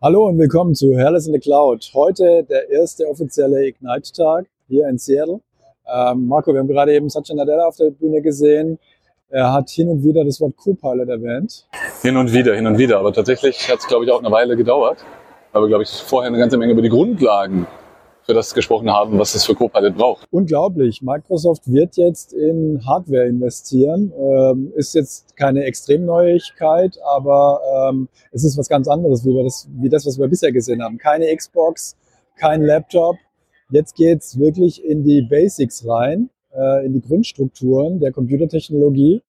Hallo und willkommen zu Hairless in the Cloud. Heute der erste offizielle Ignite-Tag hier in Seattle. Ähm, Marco, wir haben gerade eben Satya Nadella auf der Bühne gesehen. Er hat hin und wieder das Wort Co-Pilot erwähnt. Hin und wieder, hin und wieder. Aber tatsächlich hat es, glaube ich, auch eine Weile gedauert. Aber, glaube ich, vorher eine ganze Menge über die Grundlagen für das gesprochen haben, was es für Copilot braucht. Unglaublich. Microsoft wird jetzt in Hardware investieren. Ähm, ist jetzt keine Extremneuigkeit, aber ähm, es ist was ganz anderes, wie, das, wie das, was wir bisher gesehen haben. Keine Xbox, kein Laptop. Jetzt geht's wirklich in die Basics rein, äh, in die Grundstrukturen der Computertechnologie.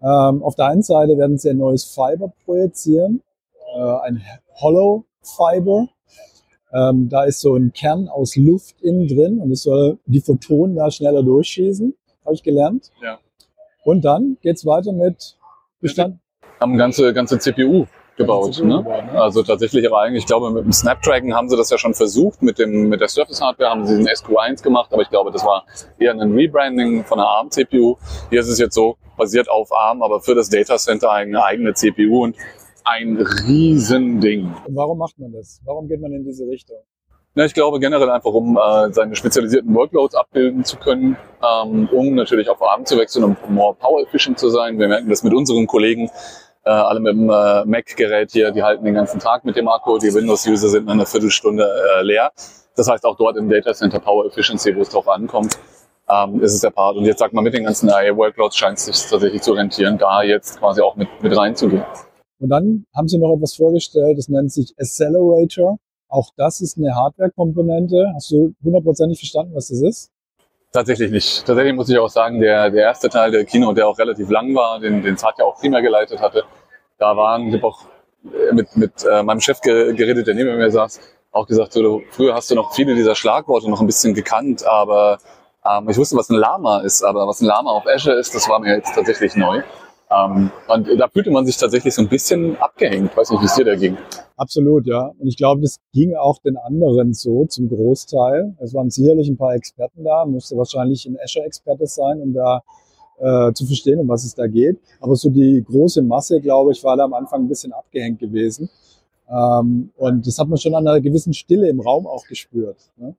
Ähm, auf der einen Seite werden sie ein neues Fiber projizieren, äh, ein Hollow Fiber ähm, da ist so ein Kern aus Luft innen drin und es soll die Photonen da schneller durchschießen, habe ich gelernt. Ja. Und dann geht's weiter mit Bestand. Haben ganze, ganze CPU gebaut. CPU ne? gebaut, ne? Also tatsächlich aber eigentlich, ich glaube, mit dem Snapdragon haben sie das ja schon versucht. Mit, dem, mit der Surface Hardware haben sie den SQ1 gemacht, aber ich glaube, das war eher ein Rebranding von einer ARM-CPU. Hier ist es jetzt so, basiert auf ARM, aber für das Data Center eine eigene CPU und ein Riesending. Und warum macht man das? Warum geht man in diese Richtung? Ja, ich glaube generell einfach, um äh, seine spezialisierten Workloads abbilden zu können, ähm, um natürlich auf ARM zu wechseln, um more power efficient zu sein. Wir merken das mit unseren Kollegen, äh, alle mit dem äh, Mac-Gerät hier, die halten den ganzen Tag mit dem Akku, die Windows-User sind in einer Viertelstunde äh, leer. Das heißt auch dort im Data Center Power Efficiency, wo es drauf ankommt, ähm, ist es der Part. Und jetzt sagt man, mit den ganzen IA-Workloads scheint es sich tatsächlich zu rentieren, da jetzt quasi auch mit, mit reinzugehen. Und dann haben sie noch etwas vorgestellt, das nennt sich Accelerator. Auch das ist eine Hardware-Komponente. Hast du hundertprozentig verstanden, was das ist? Tatsächlich nicht. Tatsächlich muss ich auch sagen, der, der erste Teil der Kino, der auch relativ lang war, den, den Satya auch primär geleitet hatte, da waren, ich habe auch äh, mit, mit äh, meinem Chef ge- geredet, der neben mir saß, auch gesagt, so, früher hast du noch viele dieser Schlagworte noch ein bisschen gekannt, aber ähm, ich wusste, was ein Lama ist, aber was ein Lama auf Azure ist, das war mir jetzt tatsächlich neu. Ähm, und da fühlte man sich tatsächlich so ein bisschen abgehängt. Weiß nicht, wie es dir da ging. Absolut, ja. Und ich glaube, das ging auch den anderen so zum Großteil. Es waren sicherlich ein paar Experten da, musste wahrscheinlich ein Azure-Experte sein, um da äh, zu verstehen, um was es da geht. Aber so die große Masse, glaube ich, war da am Anfang ein bisschen abgehängt gewesen. Ähm, und das hat man schon an einer gewissen Stille im Raum auch gespürt. Ne?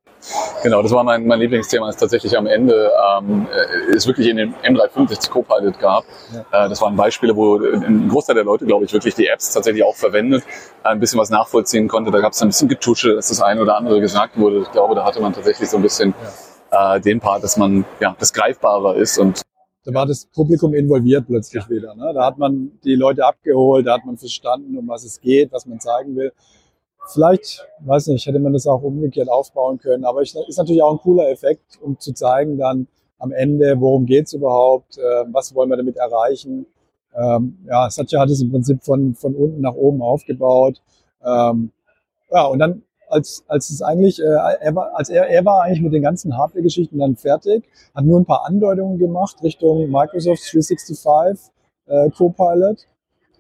Genau, das war mein, mein Lieblingsthema, ist tatsächlich am Ende, ähm, äh, es wirklich in dem M365 Copilot gab. Äh, das waren Beispiele, wo ein Großteil der Leute, glaube ich, wirklich die Apps tatsächlich auch verwendet, ein bisschen was nachvollziehen konnte. Da gab es ein bisschen Getusche, dass das eine oder andere gesagt wurde. Ich glaube, da hatte man tatsächlich so ein bisschen äh, den Part, dass man ja das greifbarer ist und Da war das Publikum involviert plötzlich wieder. Ne? Da hat man die Leute abgeholt, da hat man verstanden, um was es geht, was man zeigen will. Vielleicht, weiß nicht, hätte man das auch umgekehrt aufbauen können. Aber ich, ist natürlich auch ein cooler Effekt, um zu zeigen dann am Ende, worum geht's überhaupt, äh, was wollen wir damit erreichen. Ähm, ja, Satya hat es im Prinzip von, von unten nach oben aufgebaut. Ähm, ja, und dann, als, als es eigentlich, äh, er war, als er, er war eigentlich mit den ganzen Hardware-Geschichten dann fertig, hat nur ein paar Andeutungen gemacht Richtung Microsoft 365 äh, Copilot.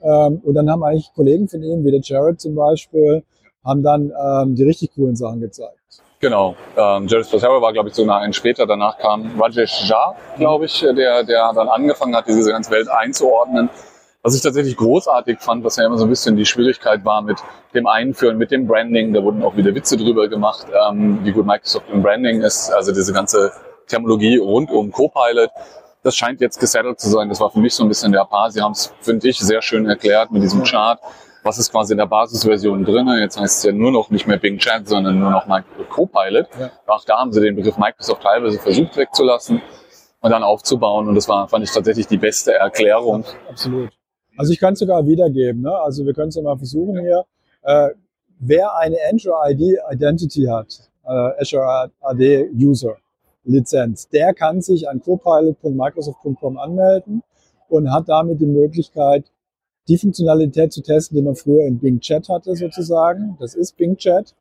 Ähm, und dann haben eigentlich Kollegen von ihm, wie der Jared zum Beispiel, haben dann ähm, die richtig coolen Sachen gezeigt. Genau. Ähm, Jared Spataro war, glaube ich, so ein später. Danach kam Rajesh Jha, glaube ich, der, der dann angefangen hat, diese ganze Welt einzuordnen. Was ich tatsächlich großartig fand, was ja immer so ein bisschen die Schwierigkeit war mit dem Einführen, mit dem Branding. Da wurden auch wieder Witze drüber gemacht, ähm, wie gut Microsoft im Branding ist. Also diese ganze Terminologie rund um Copilot. Das scheint jetzt gesettelt zu sein. Das war für mich so ein bisschen der Paar. Sie haben es, finde ich, sehr schön erklärt mit diesem Chart. Was ist quasi in der Basisversion drin? Jetzt heißt es ja nur noch nicht mehr Bing Chat, sondern nur noch Copilot. Ja. Auch da haben sie den Begriff Microsoft teilweise versucht wegzulassen und dann aufzubauen. Und das war, fand ich tatsächlich die beste Erklärung. Absolut. Also ich kann es sogar wiedergeben. Ne? Also wir können es ja mal versuchen hier. Äh, wer eine Azure ID Identity hat, äh, Azure AD User Lizenz, der kann sich an copilot.microsoft.com anmelden und hat damit die Möglichkeit, die Funktionalität zu testen, die man früher in Bing Chat hatte sozusagen. Das ist Bing Chat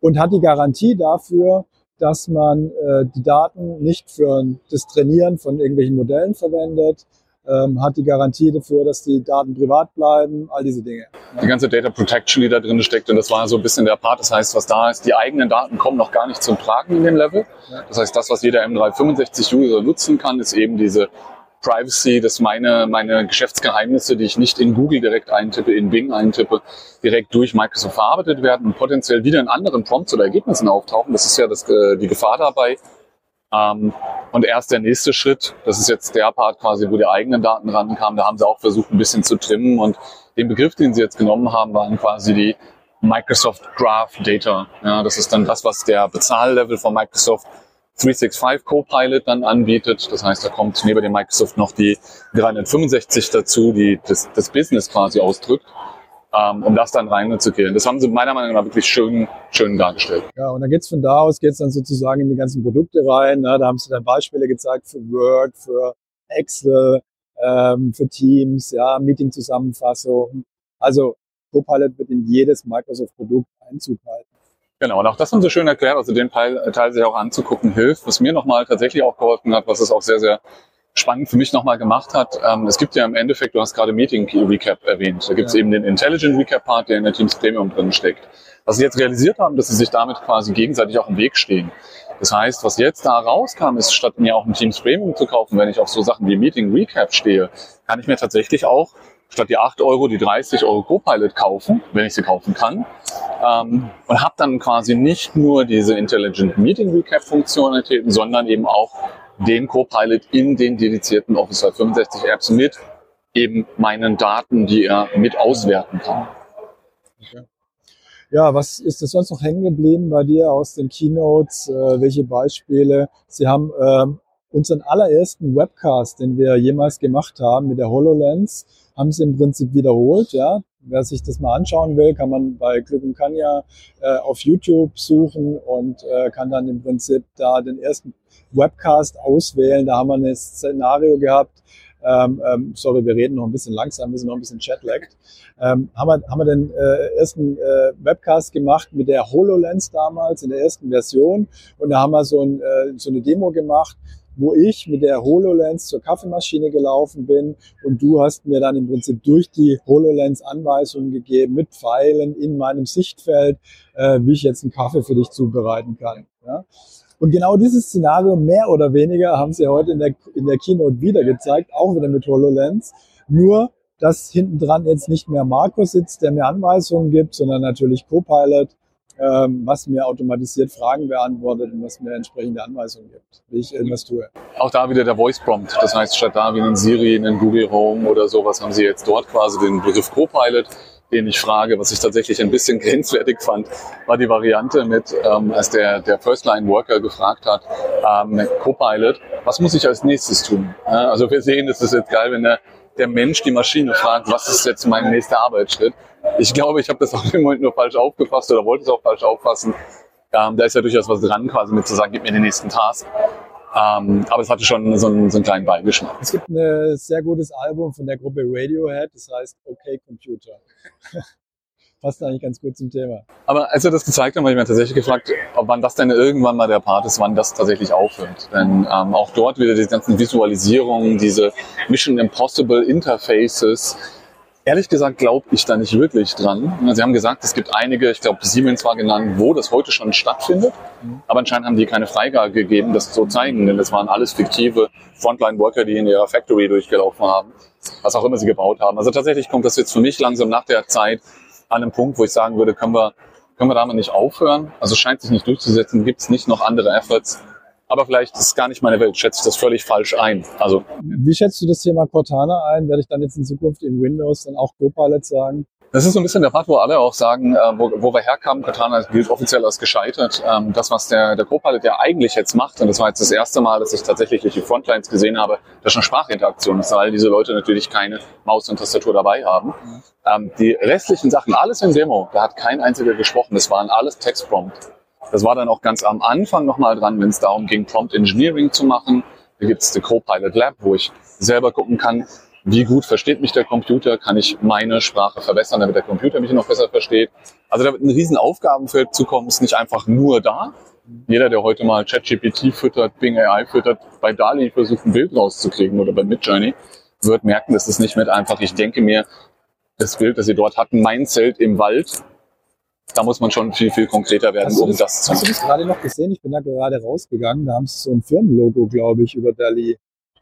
und hat die Garantie dafür, dass man äh, die Daten nicht für das Trainieren von irgendwelchen Modellen verwendet, ähm, hat die Garantie dafür, dass die Daten privat bleiben, all diese Dinge. Die ganze Data Protection, die da drin steckt, und das war so ein bisschen der Part. Das heißt, was da ist, die eigenen Daten kommen noch gar nicht zum Tragen in dem Level. Ja. Das heißt, das, was jeder M365-User nutzen kann, ist eben diese Privacy, dass meine, meine Geschäftsgeheimnisse, die ich nicht in Google direkt eintippe, in Bing eintippe, direkt durch Microsoft verarbeitet werden und potenziell wieder in anderen Prompts oder Ergebnissen auftauchen. Das ist ja das, äh, die Gefahr dabei. Ähm, und erst der nächste Schritt, das ist jetzt der Part quasi, wo die eigenen Daten rankamen, da haben sie auch versucht, ein bisschen zu trimmen und den Begriff, den sie jetzt genommen haben, waren quasi die Microsoft Graph Data. Ja, das ist dann das, was der Bezahllevel von Microsoft 365 Copilot dann anbietet. Das heißt, da kommt neben dem Microsoft noch die 365 dazu, die das, das Business quasi ausdrückt, ähm, um das dann reinzugehen. Das haben sie meiner Meinung nach wirklich schön, schön dargestellt. Ja, und dann geht's von da aus, geht's dann sozusagen in die ganzen Produkte rein. Ne? Da haben sie dann Beispiele gezeigt für Word, für Excel, ähm, für Teams, ja, Meeting-Zusammenfassung. Also Copilot wird in jedes Microsoft-Produkt Einzug halten. Genau, und auch das haben sie schön erklärt, also den Teil, Teil sich auch anzugucken hilft, was mir nochmal tatsächlich auch geholfen hat, was es auch sehr, sehr spannend für mich nochmal gemacht hat. Ähm, es gibt ja im Endeffekt, du hast gerade Meeting Recap erwähnt, da gibt es ja. eben den Intelligent Recap Part, der in der Teams Premium drin steckt. Was sie jetzt realisiert haben, dass sie sich damit quasi gegenseitig auch im Weg stehen. Das heißt, was jetzt da rauskam, ist, statt mir auch ein Teams Premium zu kaufen, wenn ich auf so Sachen wie Meeting Recap stehe, kann ich mir tatsächlich auch statt die 8 Euro die 30 Euro Copilot kaufen, wenn ich sie kaufen kann. Ähm, und habe dann quasi nicht nur diese Intelligent Meeting Recap Funktionalitäten, sondern eben auch den Copilot in den dedizierten Office 365 Apps mit eben meinen Daten, die er mit auswerten kann. Okay. Ja, was ist das sonst noch hängen geblieben bei dir aus den Keynotes? Äh, welche Beispiele? Sie haben ähm, unseren allerersten Webcast, den wir jemals gemacht haben mit der HoloLens, haben sie im Prinzip wiederholt. Ja, wer sich das mal anschauen will, kann man bei Glück und Kanya äh, auf YouTube suchen und äh, kann dann im Prinzip da den ersten Webcast auswählen. Da haben wir ein Szenario gehabt. Ähm, ähm, sorry, wir reden noch ein bisschen langsam, wir sind noch ein bisschen jetlagged. Ähm, haben, wir, haben wir den äh, ersten äh, Webcast gemacht mit der HoloLens damals in der ersten Version und da haben wir so, ein, äh, so eine Demo gemacht, wo ich mit der HoloLens zur Kaffeemaschine gelaufen bin und du hast mir dann im Prinzip durch die HoloLens Anweisungen gegeben mit Pfeilen in meinem Sichtfeld, äh, wie ich jetzt einen Kaffee für dich zubereiten kann. Ja? Und genau dieses Szenario mehr oder weniger haben sie heute in der, in der Keynote wieder gezeigt, auch wieder mit HoloLens. Nur, dass hinten dran jetzt nicht mehr Marco sitzt, der mir Anweisungen gibt, sondern natürlich Copilot ähm, was mir automatisiert Fragen beantwortet und was mir entsprechende Anweisungen gibt, wie ich irgendwas tue. Auch da wieder der Voice Prompt. Das heißt, statt da wie in Siri, in Google Home oder sowas, haben Sie jetzt dort quasi den Begriff Copilot, den ich frage. Was ich tatsächlich ein bisschen grenzwertig fand, war die Variante mit, ähm, als der, der First-Line-Worker gefragt hat, ähm, Copilot, was muss ich als nächstes tun? Ja, also wir sehen, das ist jetzt geil, wenn der, der Mensch die Maschine fragt, was ist jetzt mein nächster Arbeitsschritt? Ich glaube, ich habe das auch im Moment nur falsch aufgefasst oder wollte es auch falsch auffassen. Ähm, da ist ja durchaus was dran, quasi mit zu sagen, gib mir den nächsten Task. Ähm, aber es hatte schon so einen, so einen kleinen Beigeschmack. Es gibt ein sehr gutes Album von der Gruppe Radiohead, das heißt Okay Computer. Passt eigentlich ganz gut zum Thema. Aber als er das gezeigt hat, habe ich mir tatsächlich gefragt, ob wann das denn irgendwann mal der Part ist, wann das tatsächlich aufhört. Denn ähm, auch dort wieder die ganzen Visualisierungen, diese Mission Impossible Interfaces, Ehrlich gesagt glaube ich da nicht wirklich dran. Sie haben gesagt, es gibt einige, ich glaube Siemens war genannt, wo das heute schon stattfindet. Aber anscheinend haben die keine Freigabe gegeben, das zu zeigen, denn das waren alles fiktive Frontline-Worker, die in ihrer Factory durchgelaufen haben, was auch immer sie gebaut haben. Also tatsächlich kommt das jetzt für mich langsam nach der Zeit an einem Punkt, wo ich sagen würde, können wir, können wir damit nicht aufhören? Also scheint sich nicht durchzusetzen, gibt es nicht noch andere Efforts, aber vielleicht ist gar nicht meine Welt, schätze ich das völlig falsch ein. Also Wie schätzt du das Thema Cortana ein? Werde ich dann jetzt in Zukunft in Windows dann auch Copilot sagen? Das ist so ein bisschen der Part, wo alle auch sagen, äh, wo, wo wir herkamen, Cortana gilt offiziell als gescheitert. Ähm, das, was der, der Copilot ja eigentlich jetzt macht, und das war jetzt das erste Mal, dass ich tatsächlich durch die Frontlines gesehen habe, dass schon Sprachinteraktion ist, weil diese Leute natürlich keine Maus und Tastatur dabei haben. Mhm. Ähm, die restlichen Sachen, alles in Demo, da hat kein einziger gesprochen, das waren alles Textprompt. Das war dann auch ganz am Anfang nochmal dran, wenn es darum ging, Prompt Engineering zu machen. Da gibt es die Copilot Lab, wo ich selber gucken kann, wie gut versteht mich der Computer, kann ich meine Sprache verbessern, damit der Computer mich noch besser versteht. Also da wird ein riesen Aufgabenfeld zukommen, ist nicht einfach nur da. Jeder, der heute mal ChatGPT füttert, Bing AI füttert, bei DALI versucht, ein Bild rauszukriegen oder bei Midjourney, wird merken, das ist nicht mit einfach, ich denke mir, das Bild, das Sie dort hatten, mein Zelt im Wald, da muss man schon viel, viel konkreter werden, um das, das, zu machen. Hast du das gerade noch gesehen? Ich bin da gerade rausgegangen. Da haben sie so ein Firmenlogo, glaube ich, über Dali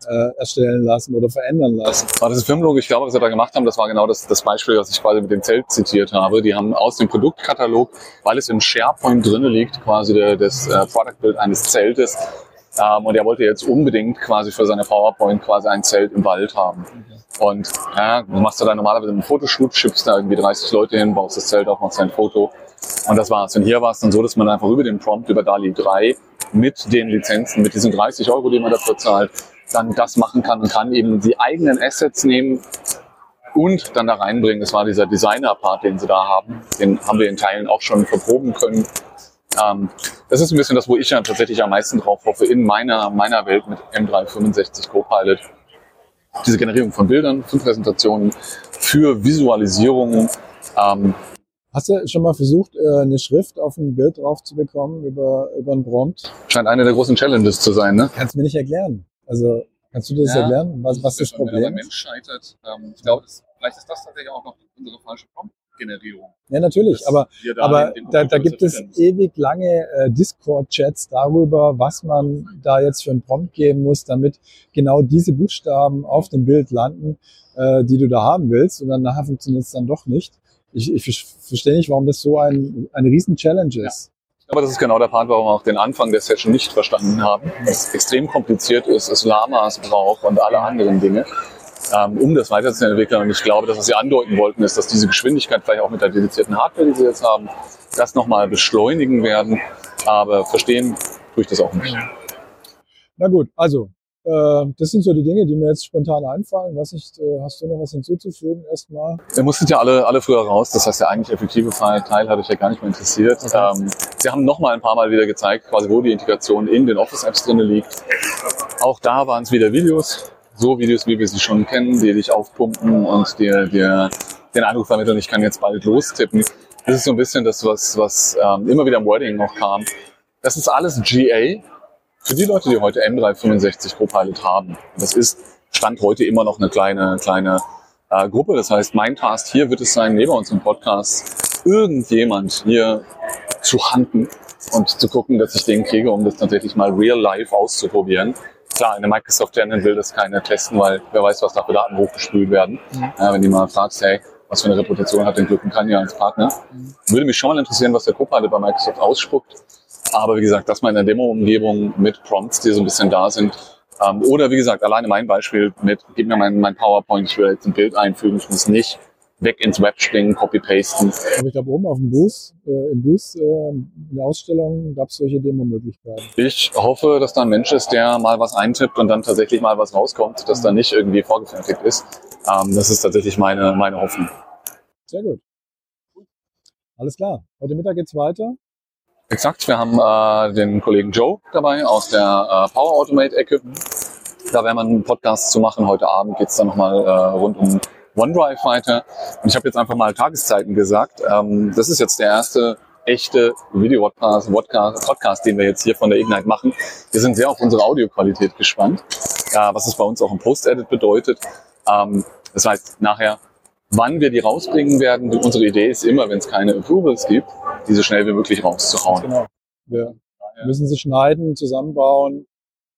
äh, erstellen lassen oder verändern lassen. Das Firmenlogo, ich glaube, was wir da gemacht haben, das war genau das, das Beispiel, was ich quasi mit dem Zelt zitiert habe. Die haben aus dem Produktkatalog, weil es im SharePoint drinne liegt, quasi der, das äh, Product Build eines Zeltes. Ähm, und er wollte jetzt unbedingt quasi für seine PowerPoint quasi ein Zelt im Wald haben. Und ja, du machst da normalerweise einen Fotoshoot, schippst da irgendwie 30 Leute hin, baust das Zelt auf, machst ein Foto. Und das war's. Und hier war es dann so, dass man einfach über den Prompt, über DALI 3, mit den Lizenzen, mit diesen 30 Euro, die man dafür zahlt, dann das machen kann und kann eben die eigenen Assets nehmen und dann da reinbringen. Das war dieser Designer-Part, den sie da haben. Den haben wir in Teilen auch schon verproben können. Ähm, das ist ein bisschen das, wo ich ja tatsächlich am meisten drauf hoffe in meiner, meiner Welt mit M365 Copilot. Diese Generierung von Bildern, für Präsentationen, für Visualisierungen. Ähm, Hast du schon mal versucht, äh, eine Schrift auf ein Bild drauf zu bekommen über, über einen Prompt? scheint eine der großen Challenges zu sein, ne? Kannst du mir nicht erklären. Also, kannst du dir das Ja. erklären? Was, was das Wenn der Problem Mensch ist? scheitert, ähm, ich glaube, das, vielleicht ist das tatsächlich auch noch unsere falsche Prompt-Generierung. Ja, natürlich. Aber, wir aber da, da gibt es ewig lange äh, Discord-Chats darüber, was man da jetzt für einen Prompt geben muss, damit genau diese Buchstaben auf dem Bild landen, äh, die du da haben willst. Und dann nachher funktioniert es dann doch nicht. Ich, ich ver- verstehe nicht, warum das so ein, eine riesen Challenge ist. Aber das ist genau der Part, warum wir auch den Anfang der Session nicht verstanden haben. Es extrem kompliziert ist, es Lamas braucht und alle anderen Dinge, ähm, um das weiterzuentwickeln. Und ich glaube, dass was Sie andeuten wollten, ist, dass diese Geschwindigkeit vielleicht auch mit der dedizierten Hardware, die Sie jetzt haben, das nochmal beschleunigen werden. Aber verstehen tue ich das auch nicht. Na gut, also, das sind so die Dinge, die mir jetzt spontan einfallen. Was nicht, äh, hast du noch was hinzuzufügen erstmal? Wir mussten ja alle, alle früher raus. Das heißt, der eigentlich effektive Teil Teil hat euch ja gar nicht mehr interessiert. Okay. Ähm, Sie haben noch mal ein paar Mal wieder gezeigt, quasi wo die Integration in den Office-Apps drinne liegt. Auch da waren es wieder Videos. So Videos, wie wir sie schon kennen, die dich aufpumpen und dir, dir den Eindruck vermitteln, ich kann jetzt bald lostippen. Das ist so ein bisschen das, was, was ähm, immer wieder im Wording noch kam. Das ist alles GA für die Leute, die heute M365 Copilot haben. Das ist Stand heute immer noch eine kleine, kleine äh, Gruppe. Das heißt, mein Task hier wird es sein, neben uns im Podcast irgendjemand hier zu handen und zu gucken, dass ich den kriege, um das tatsächlich mal real life auszuprobieren. Klar, eine Microsoft Tenant will das keiner testen, weil wer weiß, was da für Daten hochgespült werden. Ja, wenn die mal fragst, hey, was für eine Reputation hat denn Glück kann ja als Partner? Würde mich schon mal interessieren, was der Copilot bei Microsoft ausspuckt. Aber wie gesagt, das mal in der Demo-Umgebung mit Prompts, die so ein bisschen da sind. Ähm, oder wie gesagt, alleine mein Beispiel mit, gib mir mein, mein PowerPoint, ich will jetzt ein Bild einfügen, ich muss nicht weg ins Web springen, copy-pasten. Aber ich glaube, oben auf dem Booth, äh, im Booth, äh, in der Ausstellung gab es solche Demo-Möglichkeiten. Ich hoffe, dass da ein Mensch ist, der mal was eintippt und dann tatsächlich mal was rauskommt, dass da nicht irgendwie vorgefertigt ist. Ähm, das ist tatsächlich meine, meine Hoffnung. Sehr gut. Alles klar. Heute Mittag geht's weiter. Exakt, wir haben äh, den Kollegen Joe dabei aus der äh, Power Automate-Ecke. Da werden wir einen Podcast zu machen. Heute Abend geht's dann nochmal äh, rund um OneDrive weiter. Und ich habe jetzt einfach mal Tageszeiten gesagt. Ähm, das ist jetzt der erste echte Video-Podcast, Podcast, den wir jetzt hier von der Ignite machen. Wir sind sehr auf unsere Audioqualität gespannt, äh, was es bei uns auch im Post-Edit bedeutet. Ähm, das heißt, nachher, wann wir die rausbringen werden, unsere Idee ist immer, wenn es keine Approvals gibt, diese schnell wie möglich rauszuhauen. Genau. Wir müssen sie schneiden, zusammenbauen,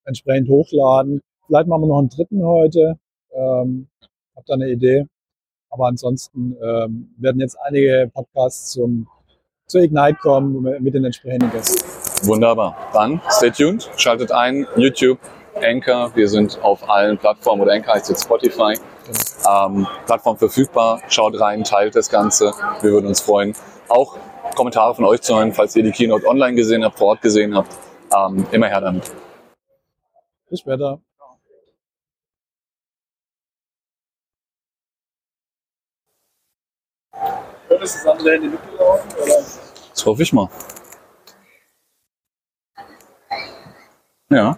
entsprechend hochladen. Vielleicht machen wir noch einen dritten heute. Ähm, hab da eine Idee. Aber ansonsten ähm, werden jetzt einige Podcasts zum, zur Ignite kommen mit- mit den entsprechenden Gästen. Wunderbar. Dann stay tuned, schaltet ein, YouTube, Anchor. Wir sind auf allen Plattformen oder Anchor heißt jetzt Spotify. Ähm, Plattform verfügbar. Schaut rein, teilt das Ganze. Wir würden uns freuen. Auch Kommentare von euch zu hören, falls ihr die Keynote online gesehen habt, vor Ort gesehen habt. Ähm, immer her damit. Bis später. Ist das andere Handy mitgelaufen? Oder? Das hoffe ich mal. Ja.